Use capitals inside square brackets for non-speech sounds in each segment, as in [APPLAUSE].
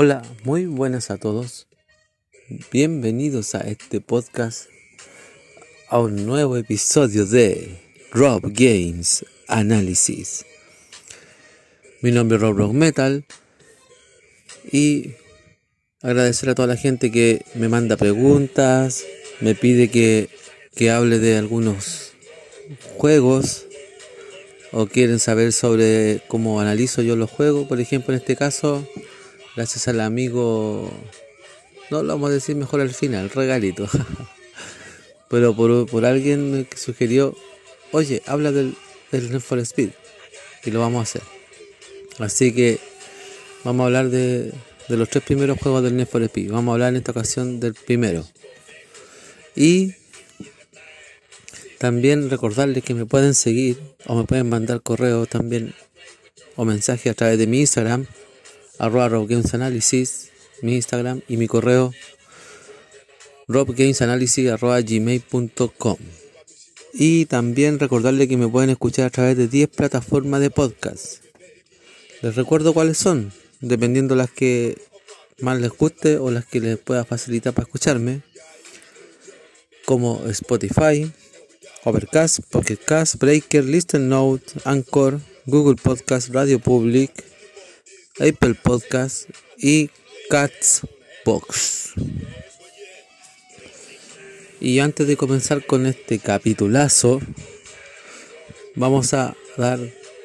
Hola, muy buenas a todos. Bienvenidos a este podcast, a un nuevo episodio de Rob Games Analysis. Mi nombre es Rob Rock Metal y agradecer a toda la gente que me manda preguntas, me pide que, que hable de algunos juegos o quieren saber sobre cómo analizo yo los juegos. Por ejemplo, en este caso, gracias al amigo, no lo vamos a decir mejor al final, regalito. [LAUGHS] Pero por, alguien que sugirió, oye, habla del, del Need for Speed. Y lo vamos a hacer. Así que vamos a hablar de, de los tres primeros juegos del Need for Speed. Vamos a hablar en esta ocasión del primero. Y también recordarles que me pueden seguir o me pueden mandar correo también o mensaje a través de mi Instagram arroba robgamesanalysis, mi Instagram y mi correo robgamesanalysis arroba gmail.com. Y también recordarle que me pueden escuchar a través de 10 plataformas de podcast. Les recuerdo cuáles son, dependiendo las que más les guste o las que les pueda facilitar para escucharme, como Spotify, Overcast, Pocket Cast, Breaker, Listen Note, Anchor, Google Podcast, Radio Public, Apple Podcast y Catsbox. Y antes de comenzar con este capitulazo, vamos a dar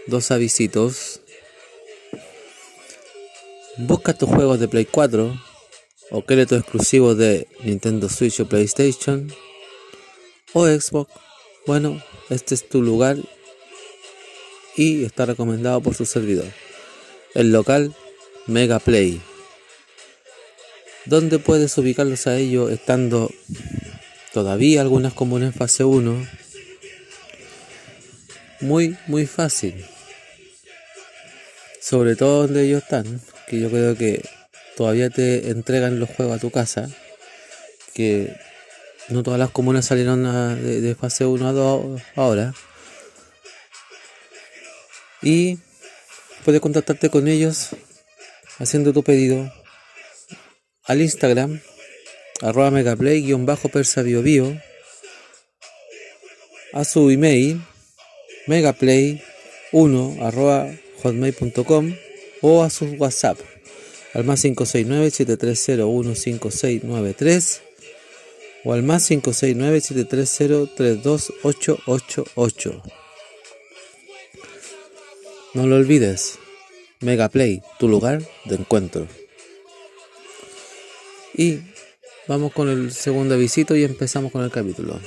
dos avisitos. Busca tus juegos de Play 4 o créditos exclusivos de Nintendo Switch o PlayStation o Xbox. Bueno, este es tu lugar y está recomendado por su servidor el local Mega Play, donde puedes ubicarlos a ellos estando todavía algunas comunas en fase 1. Muy, muy fácil. Sobre todo donde ellos están, que yo creo que todavía te entregan los juegos a tu casa, que no todas las comunas salieron de, fase 1 a 2 ahora. Y puedes contactarte con ellos haciendo tu pedido al Instagram arroba megaplay-persa a su email megaplay1 arroba hotmail.com o a su WhatsApp al más 569-7301-5693 o al más 569-730-32888. No lo olvides, Megaplay, tu lugar de encuentro. Y vamos con el segundo visito y empezamos con el capítulo.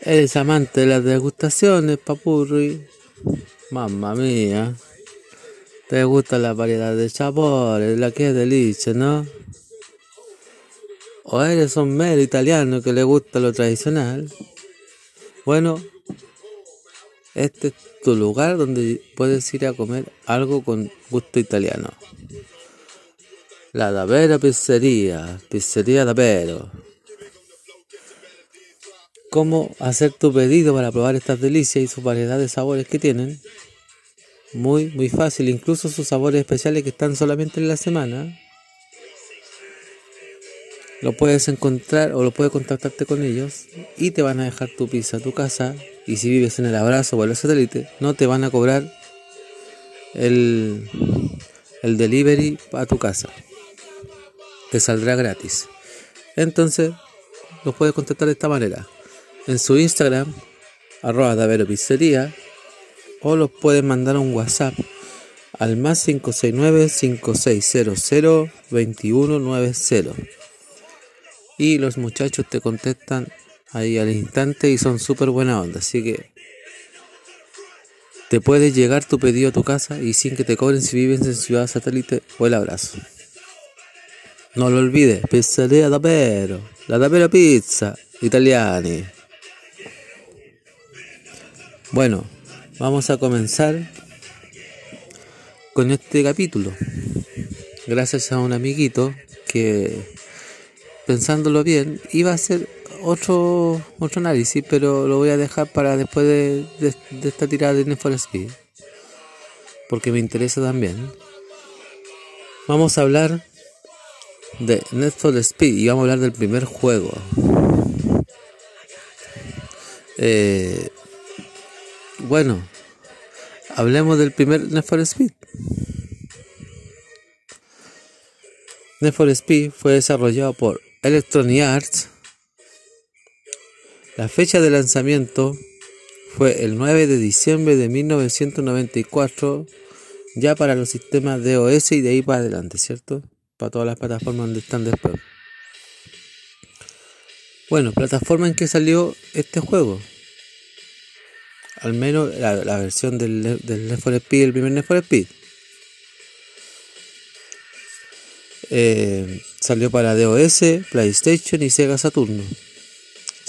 Eres amante de las degustaciones, papurri. Mamma mía. Te gusta la variedad de sabores, la que es delicia, ¿no? O eres un mero italiano que le gusta lo tradicional. Bueno, este es tu lugar donde puedes ir a comer algo con gusto italiano. La Davera Pizzería, Pizzería Davero. ¿Cómo hacer tu pedido para probar estas delicias y su variedad de sabores que tienen? Muy, muy fácil, incluso sus sabores especiales que están solamente en la semana. Lo puedes encontrar o lo puedes contactarte con ellos y te van a dejar tu pizza a tu casa y si vives en el abrazo o el satélite, no te van a cobrar el, el delivery a tu casa. Te saldrá gratis. Entonces, los puedes contactar de esta manera. En su Instagram, arroba Davero Pizzería, o los puedes mandar un WhatsApp al más 569-5600-2190. Y los muchachos te contestan ahí al instante y son súper buena onda. Así que te puedes llegar tu pedido a tu casa y sin que te cobren si vives en ciudad satélite o el abrazo. No lo olvides, pizzeria Tapero, la Tapero Pizza, italiani. Bueno, vamos a comenzar con este capítulo. Gracias a un amiguito que, pensándolo bien, iba a hacer otro, otro análisis, pero lo voy a dejar para después de, esta tirada de Need for Speed. Porque me interesa también. Vamos a hablar de Need for Speed y vamos a hablar del primer juego. Eh, bueno, hablemos del primer Need for Speed. Need for Speed fue desarrollado por Electronic Arts la fecha de lanzamiento fue el 9 de diciembre de 1994, ya para los sistemas de OS y de ahí para adelante, ¿cierto? Para todas las plataformas donde están después. Bueno, plataforma en que salió este juego. Al menos la, versión del, del Need for Speed, el primer Need for Speed. Eh, salió para DOS, PlayStation y Sega Saturno.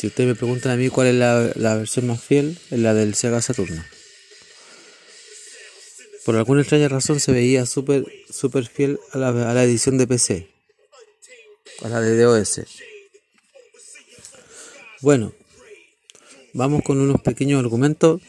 Si ustedes me preguntan a mí cuál es la, versión más fiel, es la del Sega Saturno. Por alguna extraña razón se veía súper super fiel a la, a la edición de PC, a la de DOS. Bueno, vamos con unos pequeños argumentos.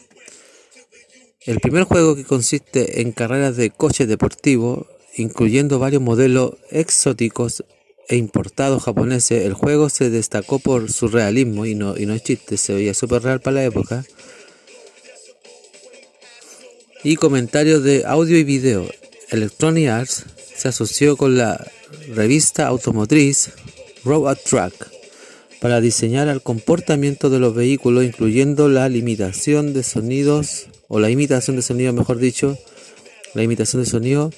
El primer juego que consiste en carreras de coches deportivos, incluyendo varios modelos exóticos e importados japoneses, el juego se destacó por su realismo y no, y no es chiste, se veía súper real para la época. Y comentarios de audio y video. Electronic Arts se asoció con la revista automotriz Robot Track para diseñar el comportamiento de los vehículos, incluyendo la limitación de sonidos, o la imitación de sonido, mejor dicho, la imitación de sonido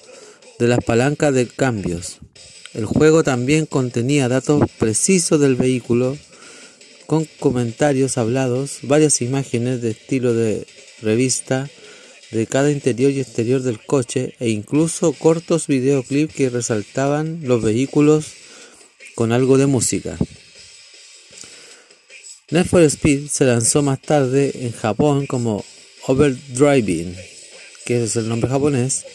de las palancas de cambios. El juego también contenía datos precisos del vehículo, con comentarios hablados, varias imágenes de estilo de revista de cada interior y exterior del coche e incluso cortos videoclips que resaltaban los vehículos con algo de música. Need for Speed se lanzó más tarde en Japón como Overdriving, que es el nombre japonés,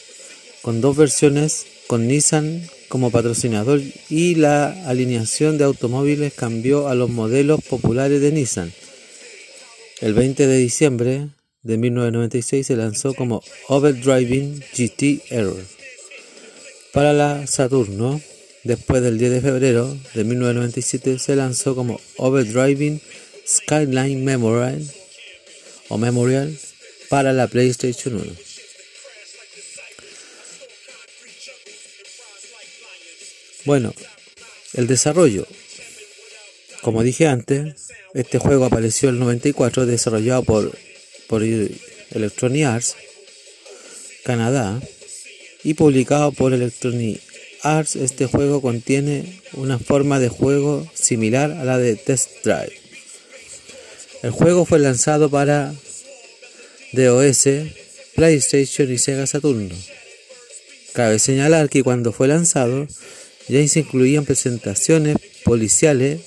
con dos versiones con Nissan como patrocinador y la alineación de automóviles cambió a los modelos populares de Nissan. El 20 de diciembre de 1996 se lanzó como Overdriving GT Error. Para la Saturno, después del 10 de febrero de 1997 se lanzó como Overdriving Skyline Memorial o Memorial para la PlayStation 1. Bueno, el desarrollo. Como dije antes, este juego apareció en el 94, desarrollado por, por Electronic Arts, Canadá, y publicado por Electronic Arts. Este juego contiene una forma de juego similar a la de Test Drive. El juego fue lanzado para DOS, PlayStation y Sega Saturno. Cabe señalar que cuando fue lanzado, ya se incluían presentaciones policiales.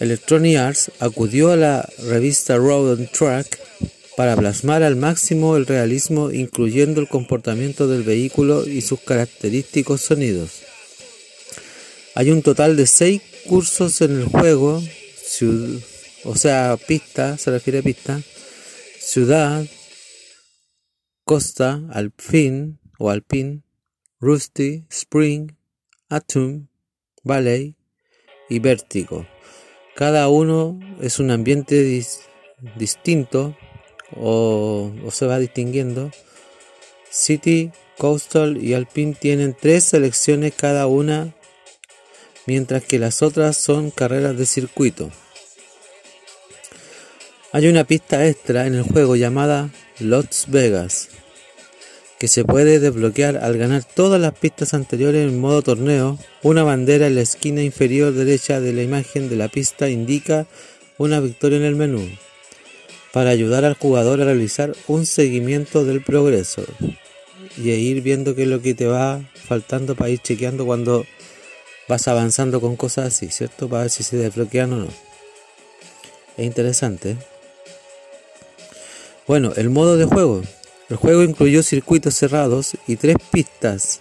Electronic Arts acudió a la revista Road and Track para plasmar al máximo el realismo, incluyendo el comportamiento del vehículo y sus característicos sonidos. Hay un total de seis cursos en el juego, o sea, pista, se refiere a pista, ciudad, costa, alpin o alpin, Rusty, Spring, Atom, Valley y Vértigo. Cada uno es un ambiente distinto o, se va distinguiendo. City, Coastal y Alpine tienen tres selecciones cada una, mientras que las otras son carreras de circuito. Hay una pista extra en el juego llamada Las Vegas, que se puede desbloquear al ganar todas las pistas anteriores en modo torneo. Una bandera en la esquina inferior derecha de la imagen de la pista indica una victoria en el menú para ayudar al jugador a realizar un seguimiento del progreso y ir viendo qué es lo que te va faltando para ir chequeando cuando vas avanzando con cosas así, ¿cierto? Para ver si se desbloquean o no. Es interesante. Bueno, el modo de juego. El juego incluyó circuitos cerrados y tres pistas,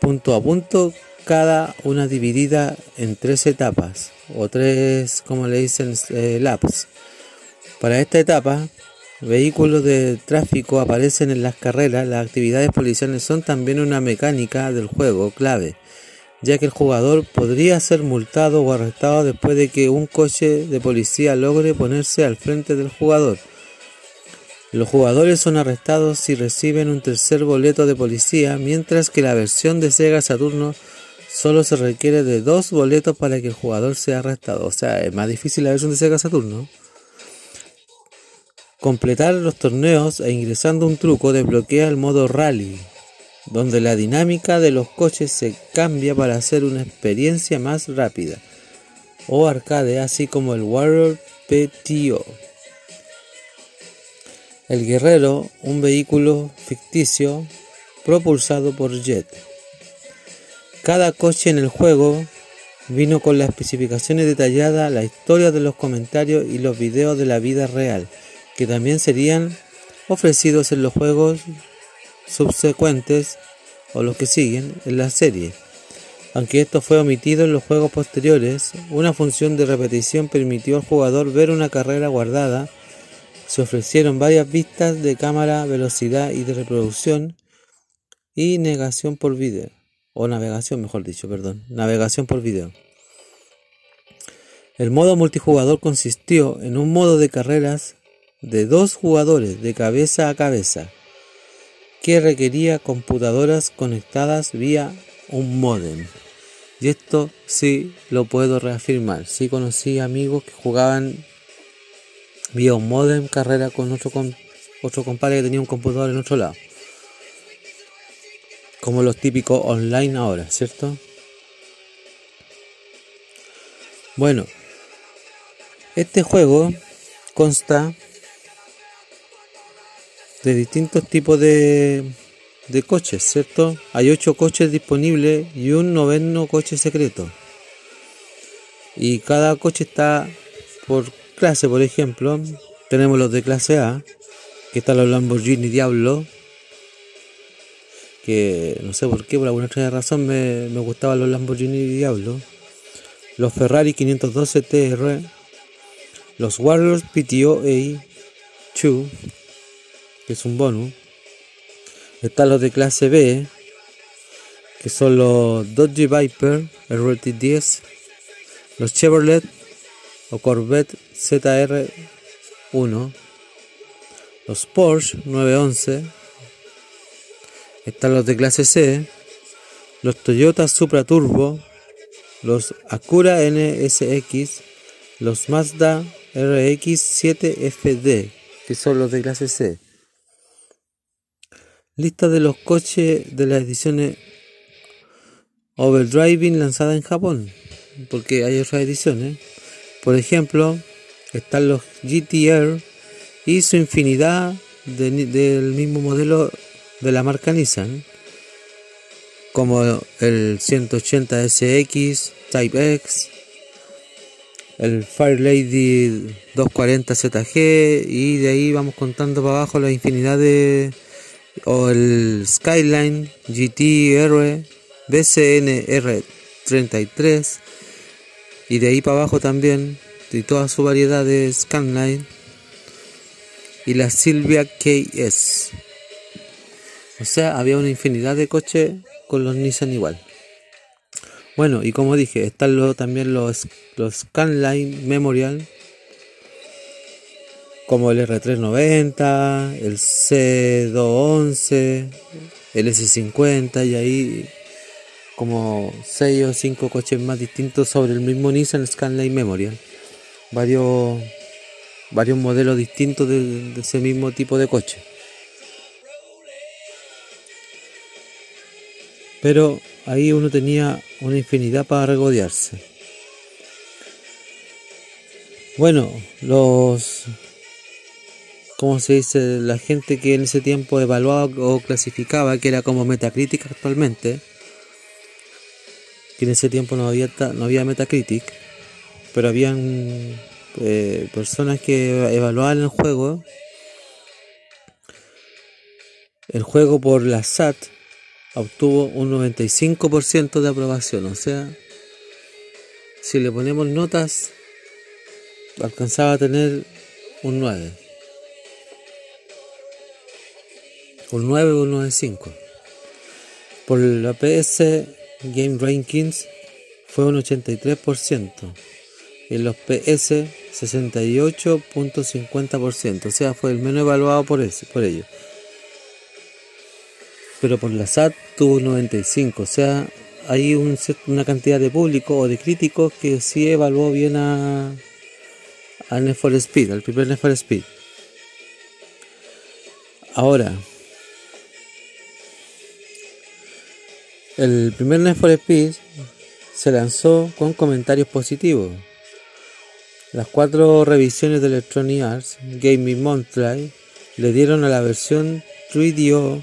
punto a punto, cada una dividida en tres etapas, o tres, como le dicen, eh, laps. Para esta etapa, vehículos de tráfico aparecen en las carreras, las actividades policiales son también una mecánica del juego clave ya que el jugador podría ser multado o arrestado después de que un coche de policía logre ponerse al frente del jugador. Los jugadores son arrestados si reciben un tercer boleto de policía, mientras que la versión de Sega Saturno solo se requiere de dos boletos para que el jugador sea arrestado. O sea, es más difícil la versión de Sega Saturno. Completar los torneos e ingresando un truco desbloquea el modo rally, donde la dinámica de los coches se cambia para hacer una experiencia más rápida, o arcade, así como el Warrior PTO. El guerrero, un vehículo ficticio propulsado por jet. Cada coche en el juego vino con las especificaciones detalladas, la historia de los comentarios y los videos de la vida real, que también serían ofrecidos en los juegos subsecuentes o los que siguen en la serie. Aunque esto fue omitido en los juegos posteriores, una función de repetición permitió al jugador ver una carrera guardada. Se ofrecieron varias vistas de cámara, velocidad y de reproducción y negación por video. O navegación, mejor dicho, perdón. Navegación por video. El modo multijugador consistió en un modo de carreras de dos jugadores de cabeza a cabeza que requería computadoras conectadas vía un modem. Y esto sí lo puedo reafirmar. Sí conocí amigos que jugaban vía un modem carrera con otro, con otro compadre que tenía un computador en otro lado. Como los típicos online ahora, ¿cierto? Bueno, este juego consta de distintos tipos de, de coches, ¿cierto? Hay ocho coches disponibles y un noveno coche secreto. Y cada coche está por clase, por ejemplo. Tenemos los de clase A, que están los Lamborghini Diablo, que no sé por qué, por alguna extraña razón me, me gustaban los Lamborghini Diablo. Los Ferrari 512 TR, los Warriors PTO A2, que es un bonus. Están los de clase B, que son los Dodge Viper RT10, los Chevrolet o Corvette ZR1, los Porsche 911, están los de clase C, los Toyota Supra Turbo, los Acura NSX, los Mazda RX 7FD, que son los de clase C. Lista de los coches de las ediciones Overdriving lanzadas en Japón, porque hay otras ediciones. Por ejemplo, están los GTR y su infinidad del mismo modelo de la marca Nissan, como el 180 SX, Type X, el Fire Lady 240 ZG y de ahí vamos contando para abajo la infinidad de o el Skyline GTR BCN R33 y de ahí para abajo también de toda su variedad de Skyline y la Silvia KS o sea había una infinidad de coches con los Nissan igual bueno y como dije están también los Skyline Memorial como el R390, el C211, el S50 y ahí como 6 o 5 coches más distintos sobre el mismo Nissan Skyline Memorial. Varios, varios modelos distintos de, ese mismo tipo de coche. Pero ahí uno tenía una infinidad para regodearse. Bueno, los como se dice, la gente que en ese tiempo evaluaba o clasificaba, que era como Metacritic actualmente, que en ese tiempo no había, no había Metacritic, pero habían eh, personas que evaluaban el juego, el juego por la SAT obtuvo un 95% de aprobación, o sea, si le ponemos notas, alcanzaba a tener un 9. un 9 o un 9.5. Por la PS Game Rankings fue un 83%. En los PS 68.50%. O sea, fue el menos evaluado por, ese, por ello. Pero por la SAT tuvo un 95. O sea, hay una cantidad de público o de críticos que sí evaluó bien a, a Need for Speed, al primer Need Speed. Ahora, El primer Need Speed se lanzó con comentarios positivos. Las cuatro revisiones de Electronic Arts Gaming Monthly le dieron a la versión 3DO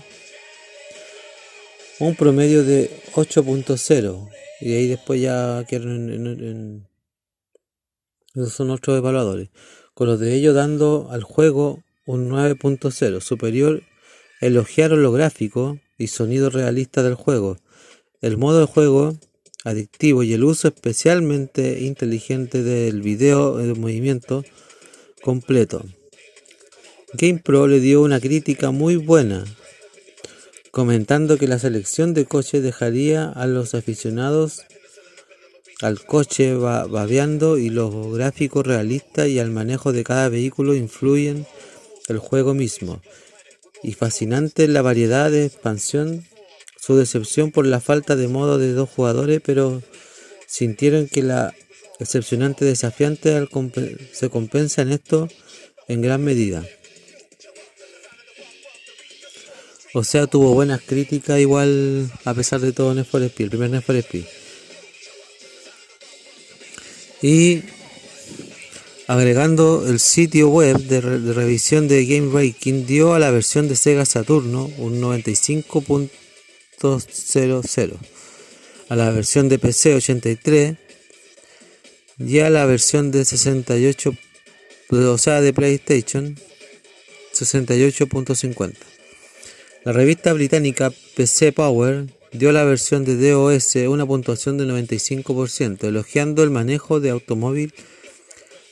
un promedio de 8.0 y ahí después ya quedaron en, esos son otros evaluadores. Con los de ellos dando al juego un 9.0 superior elogiaron lo gráfico y sonido realista del juego. El modo de juego adictivo y el uso especialmente inteligente del video de movimiento completo. GamePro le dio una crítica muy buena, comentando que la selección de coches dejaría a los aficionados al coche babeando y los gráficos realistas y al manejo de cada vehículo influyen el juego mismo. Y fascinante la variedad de expansión su decepción por la falta de modo de dos jugadores, pero sintieron que la excepcionante desafiante se compensa en esto en gran medida. O sea, tuvo buenas críticas igual a pesar de todo Need for Speed, el primer Need for Speed. Y agregando el sitio web de, revisión de Game Ranking dio a la versión de Sega Saturno un 95. 2.0.0 a la versión de PC 83 y a la versión de 68 o sea de PlayStation 68.50 la revista británica PC Power dio a la versión de DOS una puntuación del 95%, elogiando el manejo de automóvil,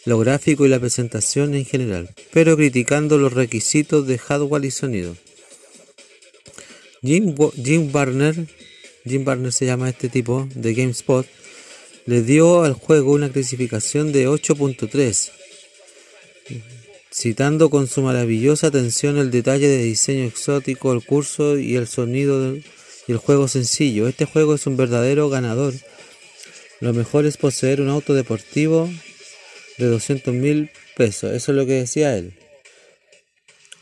lo gráfico y la presentación en general, pero criticando los requisitos de hardware y sonido. Jim, Jim Barner, Jim Barner se llama este tipo, de GameSpot, le dio al juego una clasificación de 8.3, citando con su maravillosa atención el detalle de diseño exótico, el curso y el sonido y el juego sencillo. Este juego es un verdadero ganador. Lo mejor es poseer un auto deportivo de 200 mil pesos. Eso es lo que decía él.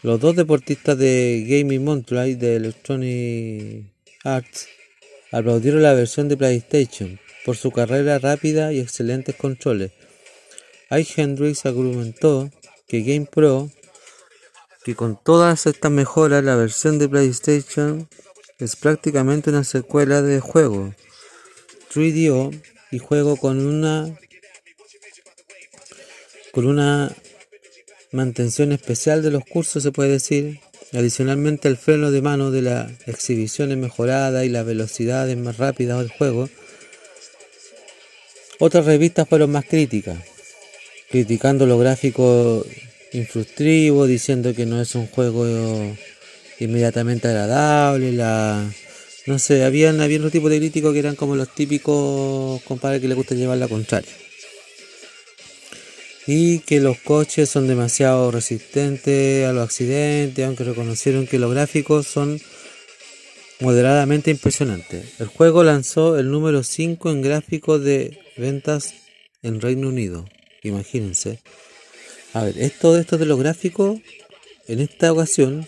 Los dos deportistas de Gaming Monthly de Electronic Arts aplaudieron la versión de PlayStation por su carrera rápida y excelentes controles. I. Hendrix argumentó que GamePro, que con todas estas mejoras la versión de PlayStation es prácticamente una secuela de juego 3DO y juego con una con una mantención especial de los cursos se puede decir. Adicionalmente el freno de mano de la exhibición es mejorada y la velocidad es más rápida del juego. Otras revistas fueron más críticas, criticando los gráficos infructivos, diciendo que no es un juego inmediatamente agradable, la no sé, habían, había otro tipo de críticos que eran como los típicos compadres que les gusta llevar la contraria y que los coches son demasiado resistentes a los accidentes, aunque reconocieron que los gráficos son moderadamente impresionantes. El juego lanzó el número 5 en gráficos de ventas en Reino Unido. Imagínense. A ver, esto, esto de los gráficos, en esta ocasión,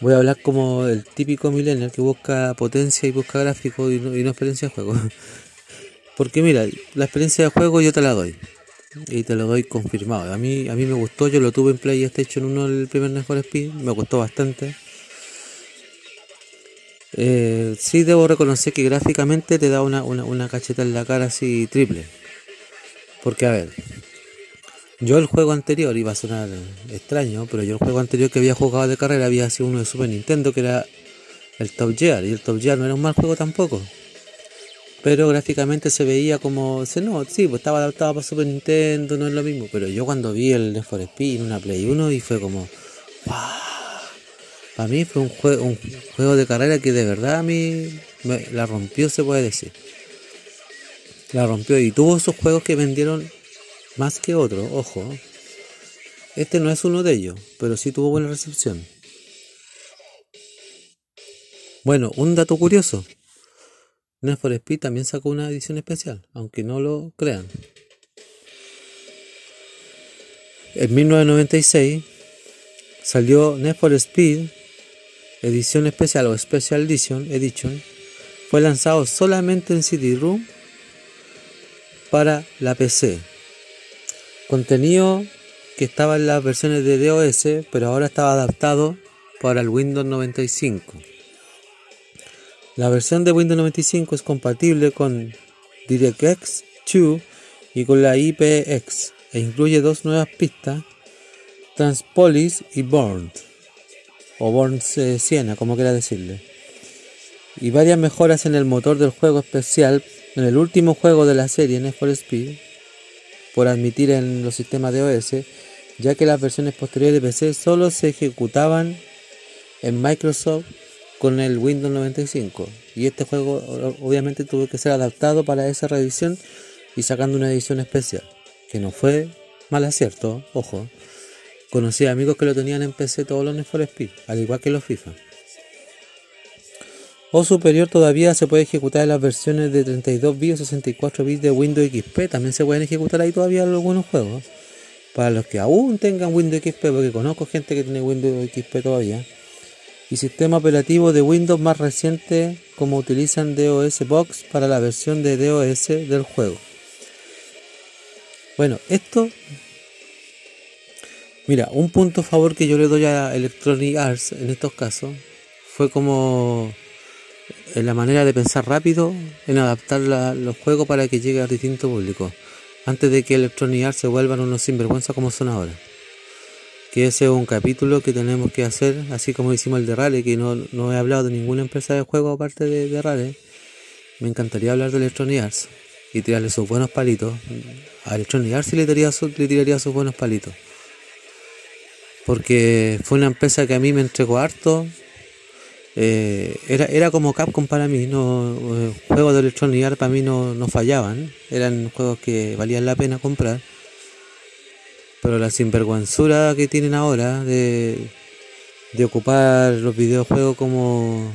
Voy a hablar como el típico millennial que busca potencia y busca gráfico y no, y no experiencia de juego. [LAUGHS] Porque mira, la experiencia de juego yo te la doy. Y te lo doy confirmado. A mí, a mí me gustó, yo lo tuve en PlayStation 1 el primer Need Speed, me gustó bastante. Eh, sí debo reconocer que gráficamente te da una, una, cacheta en la cara así triple. Porque a ver, yo el juego anterior, iba a sonar extraño, pero yo el juego anterior que había jugado de carrera había sido uno de Super Nintendo que era el Top Gear. Y el Top Gear no era un mal juego tampoco pero gráficamente se veía como, no, sí, pues estaba adaptado para Super Nintendo, no es lo mismo, pero yo cuando vi el Need for Speed en una Play 1 y fue como, wow. para mí fue un juego, un juego de carrera que de verdad a mí me, la rompió, se puede decir. La rompió y tuvo esos juegos que vendieron más que otros, ojo. Este no es uno de ellos, pero sí tuvo buena recepción. Bueno, un dato curioso. Need for Speed también sacó una edición especial, aunque no lo crean. En 1996 salió Need for Speed edición especial o Special Edition, Edition. Fue lanzado solamente en CD-ROOM para la PC. Contenido que estaba en las versiones de DOS, pero ahora estaba adaptado para el Windows 95. La versión de Windows 95 es compatible con DirectX 2 y con la IPX e incluye dos nuevas pistas, Transpolis y Born, o Born Siena, como quiera decirle, y varias mejoras en el motor del juego especial en el último juego de la serie Need for Speed, por admitir en los sistemas de OS, ya que las versiones posteriores de PC solo se ejecutaban en Microsoft con el Windows 95 y este juego obviamente tuvo que ser adaptado para esa reedición y sacando una edición especial que no fue mal acierto, ojo. Conocí amigos que lo tenían en PC todos los Need for Speed, al igual que los FIFA. O superior todavía se puede ejecutar en las versiones de 32 bits o 64 bits de Windows XP. También se pueden ejecutar ahí todavía algunos juegos. Para los que aún tengan Windows XP, porque conozco gente que tiene Windows XP todavía y sistema operativo de Windows más reciente como utilizan DOS Box para la versión de DOS del juego. Bueno, esto... Mira, un punto favor que yo le doy a Electronic Arts en estos casos fue como en la manera de pensar rápido en adaptar los juegos para que llegue a distintos públicos antes de que Electronic Arts se vuelvan unos sinvergüenza como son ahora que ese es un capítulo que tenemos que hacer, así como hicimos el de Rale, que no, no he hablado de ninguna empresa de juego aparte de, de. Me encantaría hablar de Electronic Arts y tirarle sus buenos palitos. A Electronic Arts le tiraría, le tiraría sus buenos palitos. Porque fue una empresa que a mí me entregó harto. Eh, era, era como Capcom para mí, no eh, juegos de Electronic Arts para mí no, no fallaban, eran juegos que valían la pena comprar pero la sinvergüenzura que tienen ahora de, de ocupar los videojuegos como,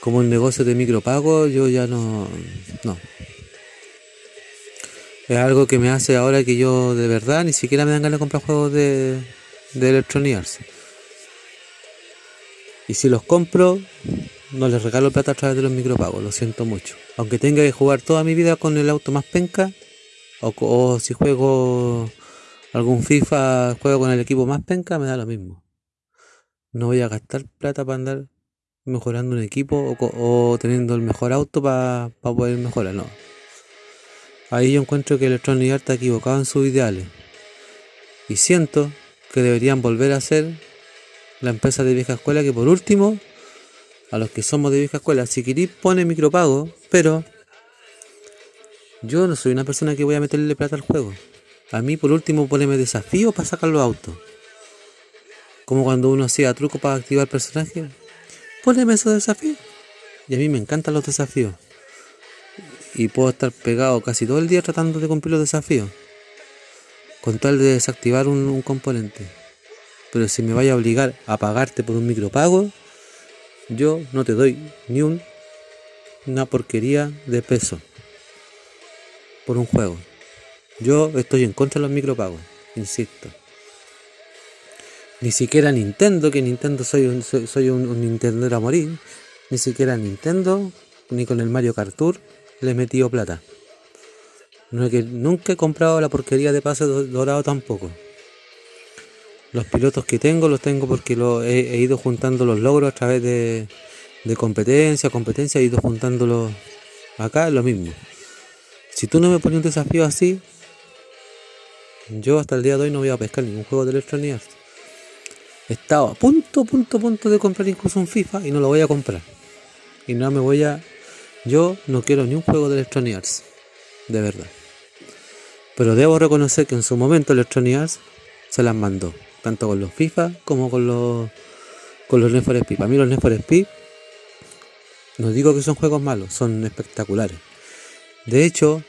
como un negocio de micropago, yo ya no, no. Es algo que me hace ahora que yo de verdad ni siquiera me dan ganas de comprar juegos de, de Electronic. Y si los compro, no les regalo plata a través de los micropagos, lo siento mucho. Aunque tenga que jugar toda mi vida con el auto más penca, o, o si juego algún FIFA juego con el equipo más penca, me da lo mismo. No voy a gastar plata para andar mejorando un equipo o, teniendo el mejor auto para poder mejorar, no. Ahí yo encuentro que Electronic Arts está equivocado en sus ideales. Y siento que deberían volver a ser la empresa de vieja escuela que por último, a los que somos de vieja escuela, si queréis pone micropago, pero yo no soy una persona que voy a meterle plata al juego. A mí por último poneme desafío para sacar los autos. Como cuando uno hacía truco para activar el personaje. Poneme esos desafíos. Y a mí me encantan los desafíos. Y puedo estar pegado casi todo el día tratando de cumplir los desafíos. Con tal de desactivar un, componente. Pero si me vaya a obligar a pagarte por un micropago, yo no te doy ni un, una porquería de peso por un juego. Yo estoy en contra de los micropagos, insisto. Ni siquiera Nintendo, que Nintendo soy un, Nintendero a morir. Ni siquiera Nintendo, ni con el Mario Kart Tour, le he metido plata. No que nunca he comprado la porquería de pase do- dorado tampoco. Los pilotos que tengo los tengo porque lo he, ido juntando los logros a través de, competencia, competencia, he ido juntándolos acá, lo mismo. Si tú no me pones un desafío así, yo hasta el día de hoy no voy a pescar ningún juego de Electronic Arts. Estaba a punto, punto, punto de comprar incluso un FIFA y no lo voy a comprar. Y no me voy a... Yo no quiero ni un juego de Electronic Arts. De verdad. Pero debo reconocer que en su momento Electronic Arts se las mandó. Tanto con los FIFA como con los con los Need Speed. Para mí los Need Speed no digo que son juegos malos, son espectaculares. De hecho,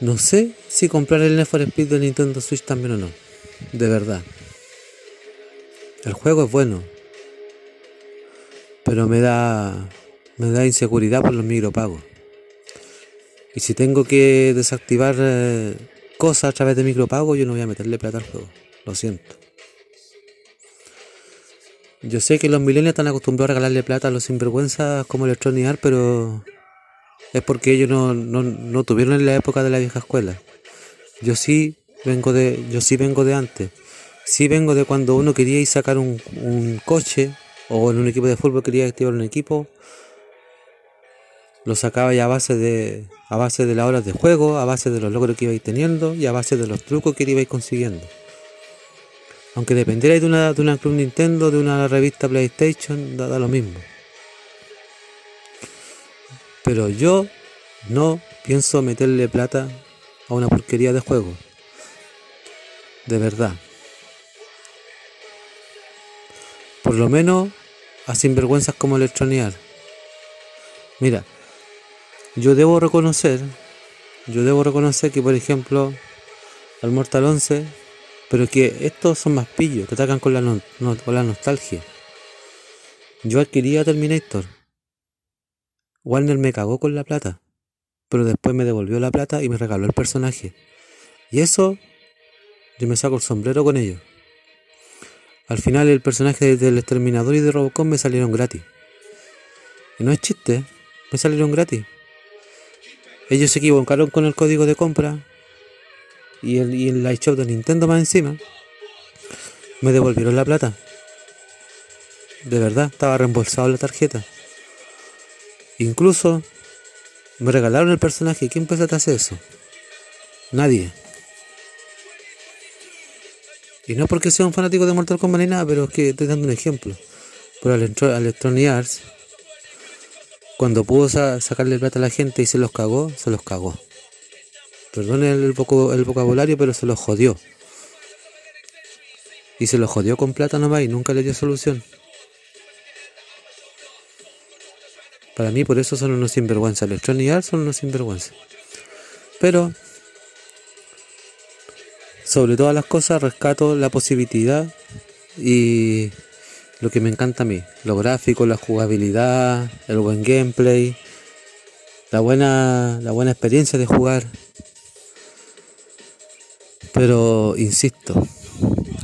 no sé si comprar el Need for Speed de Nintendo Switch también o no. De verdad. El juego es bueno. Pero me da. Me da inseguridad por los micropagos. Y si tengo que desactivar eh, cosas a través de micropagos, yo no voy a meterle plata al juego. Lo siento. Yo sé que los millennials están acostumbrados a regalarle plata a los sinvergüenzas como Electronic Arts, pero es porque ellos no, no, no tuvieron en la época de la vieja escuela. Yo sí vengo de, yo sí vengo de antes. Sí vengo de cuando uno quería ir sacar un, un coche o en un equipo de fútbol quería activar un equipo. Lo sacaba ya a base de a base de las horas de juego, a base de los logros que ibais teniendo y a base de los trucos que ibais consiguiendo. Aunque dependiera de una, de una Club Nintendo, de una revista PlayStation, da lo mismo. Pero yo no pienso meterle plata a una porquería de juego. De verdad. Por lo menos a sinvergüenzas como Electronic Arts. Mira, yo debo reconocer, yo debo reconocer que por ejemplo al Mortal 11, pero que estos son más pillos, te atacan con la, con la nostalgia. Yo adquiría Terminator. Warner me cagó con la plata, pero después me devolvió la plata y me regaló el personaje. Y eso, yo me saco el sombrero con ello. Al final el personaje del Exterminador y de Robocop me salieron gratis. Y no es chiste, me salieron gratis. Ellos se equivocaron con el código de compra y el, y el de Nintendo más encima. Me devolvieron la plata. De verdad, estaba reembolsado la tarjeta. Incluso me regalaron el personaje. ¿Quién pensó que hace eso? Nadie. Y no porque sea un fanático de Mortal Kombat ni nada, pero es que estoy dando un ejemplo. Al Electronic Arts, cuando pudo sa- sacarle plata a la gente y se los cagó, se los cagó. Perdone el, voco- el vocabulario, pero se los jodió. Y se los jodió con plata nomás y nunca le dio solución. Para mí, por eso son unos sinvergüenza. Electronic Arts son unos sinvergüenza. Pero, sobre todas las cosas, rescato la positividad y lo que me encanta a mí. Lo gráfico, la jugabilidad, el buen gameplay, la buena, la buena experiencia de jugar. Pero, insisto,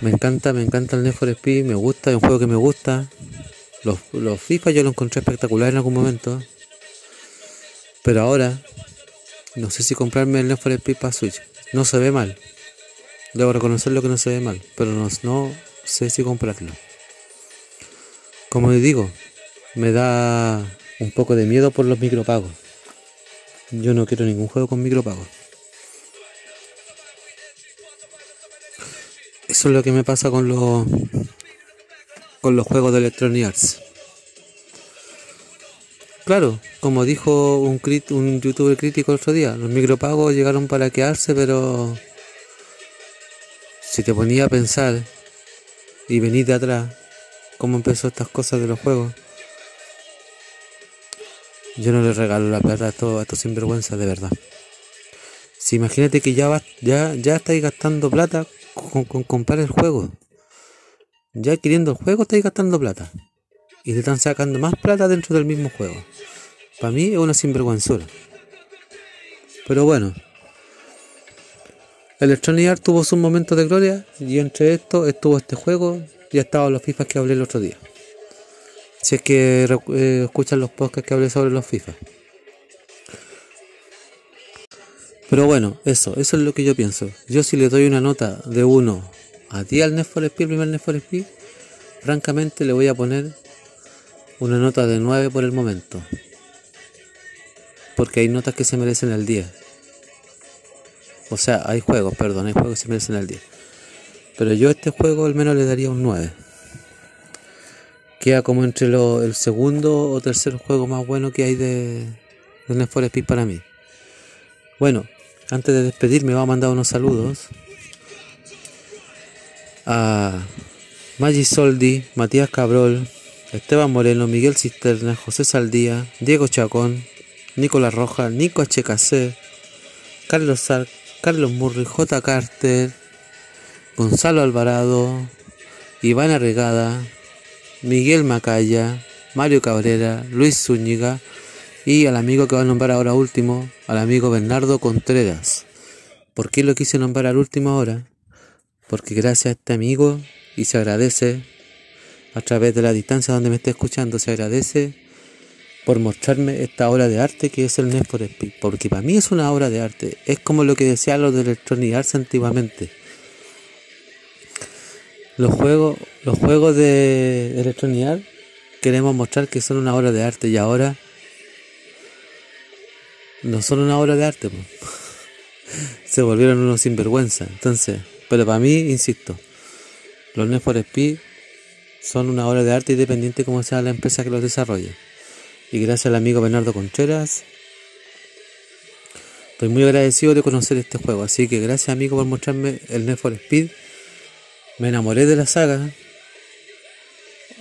me encanta, me encanta el Need for me gusta, es un juego que me gusta. Los, los FIFA yo los encontré espectacular en algún momento. Pero ahora, no sé si comprarme el Need for Speed para Switch. No se ve mal. Debo reconocer lo que no se ve mal. Pero no, no sé si comprarlo. Como digo, me da un poco de miedo por los micropagos. Yo no quiero ningún juego con micropagos. Eso es lo que me pasa con los con los juegos de Electronic Arts. Claro, como dijo un, youtuber crítico el otro día, los micropagos llegaron para quedarse, pero si te ponía a pensar y venís de atrás, cómo empezó estas cosas de los juegos, yo no le regalo la plata a estos, a estos sinvergüenzas, de verdad. Si imagínate que ya, vas, ya, ya estáis gastando plata con, con comprar el juego. Ya adquiriendo el juego estáis gastando plata. Y te están sacando más plata dentro del mismo juego. Para mí es una sinvergüenzura. Pero bueno. Electronic Arts tuvo su momento de gloria y entre esto estuvo este juego y ha estado los FIFA que hablé el otro día. Si es que eh, escuchan los podcasts que hablé sobre los FIFA. Pero bueno, eso, eso es lo que yo pienso. Yo si le doy una nota de 1 a 10 al for Speed, primer for Speed, francamente le voy a poner una nota de 9 por el momento. Porque hay notas que se merecen el 10. O sea, hay juegos, perdón, hay juegos que se merecen el 10. Pero yo a este juego al menos le daría un 9. Queda como entre el segundo o tercer juego más bueno que hay de, de for Speed para mí. Bueno, antes de despedirme, va a mandar unos saludos a Maggi Soldi, Matías Cabrol, Esteban Moreno, Miguel Cisterna, José Saldía, Diego Chacón, Nicolás Roja, Nico HKC, Carlos Sar, Carlos Murri, J. Carter, Gonzalo Alvarado, Iván Arregada, Miguel Macaya, Mario Cabrera, Luis Zúñiga, y al amigo que va a nombrar ahora último, al amigo Bernardo Contreras. ¿Por qué lo quise nombrar al último ahora? Porque gracias a este amigo, y se agradece a través de la distancia donde me esté escuchando, se agradece por mostrarme esta obra de arte que es el Need for Speed. Porque para mí es una obra de arte. Es como lo que decía los de Electronic Arts antiguamente. Los juegos, los juegos de Electronic Arts queremos mostrar que son una obra de arte y ahora no son una obra de arte, [LAUGHS] se volvieron unos sinvergüenza. Entonces, pero para mí, insisto, los Need for Speed son una obra de arte independiente como sea la empresa que los desarrolla. Y gracias al amigo Bernardo Contreras, estoy muy agradecido de conocer este juego. Así que gracias amigo por mostrarme el Need for Speed. Me enamoré de la saga.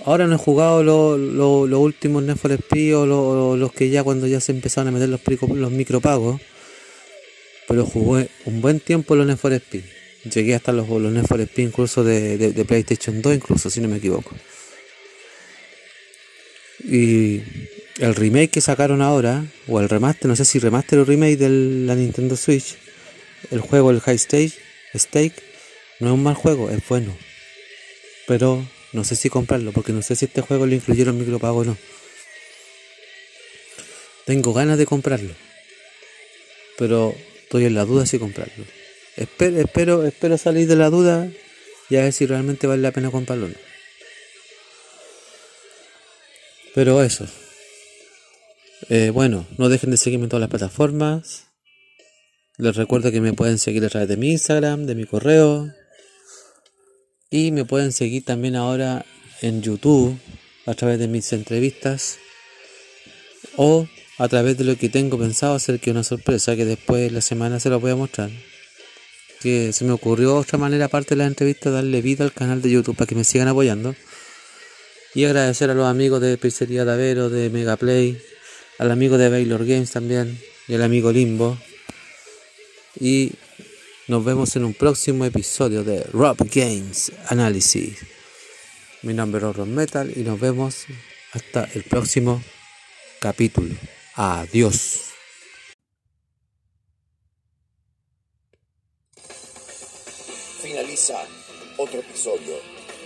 Ahora no he jugado los últimos Need for Speed o los que ya cuando ya se empezaron a meter los, los micropagos. Pero jugué un buen tiempo los Need for Speed. Llegué hasta los, los Need for incluso de, PlayStation 2, incluso si no me equivoco. Y el remake que sacaron ahora, o el remaster, no sé si remaster o remake de la Nintendo Switch, el juego, el High Stage, Stake, no es un mal juego, es bueno. Pero no sé si comprarlo, porque no sé si este juego lo incluyeron micropago o no. Tengo ganas de comprarlo. Pero estoy en la duda si comprarlo. Espero, espero, espero salir de la duda y a ver si realmente vale la pena comprarlo. Pero eso. Eh, bueno, no dejen de seguirme en todas las plataformas. Les recuerdo que me pueden seguir a través de mi Instagram, de mi correo, y me pueden seguir también ahora en YouTube a través de mis entrevistas o a través de lo que tengo pensado hacer que una sorpresa que después la semana se lo voy a mostrar. Que se me ocurrió otra manera aparte de las entrevistas darle vida al canal de YouTube para que me sigan apoyando. Y agradecer a los amigos de Pizzería Davero, de Megaplay, al amigo de Baylor Games también y al amigo Limbo. Y nos vemos en un próximo episodio de Rob Games Analysis. Mi nombre es Ron Metal y nos vemos hasta el próximo capítulo. Adiós. Otro episodio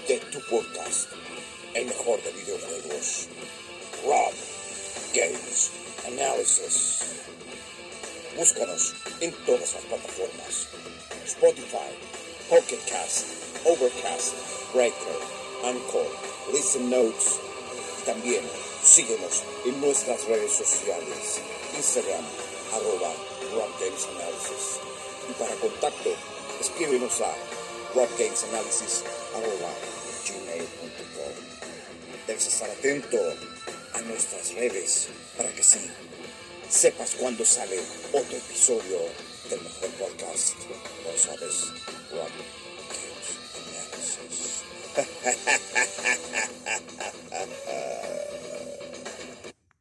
de tu podcast, el mejor de videojuegos. Rob Games Analysis. Búscanos en todas las plataformas. Spotify, Pocket Cast, Overcast, Breaker, Anchor, Listen Notes. También síguenos en nuestras redes sociales. Instagram, arroba Analysis. Y para contacto, escríbenos a robgamesanalysis arroba gmail.com. Debes estar atento a nuestras redes para que sí sepas cuándo sale otro episodio del mejor podcast. Lo sabes, Rob Games Analysis.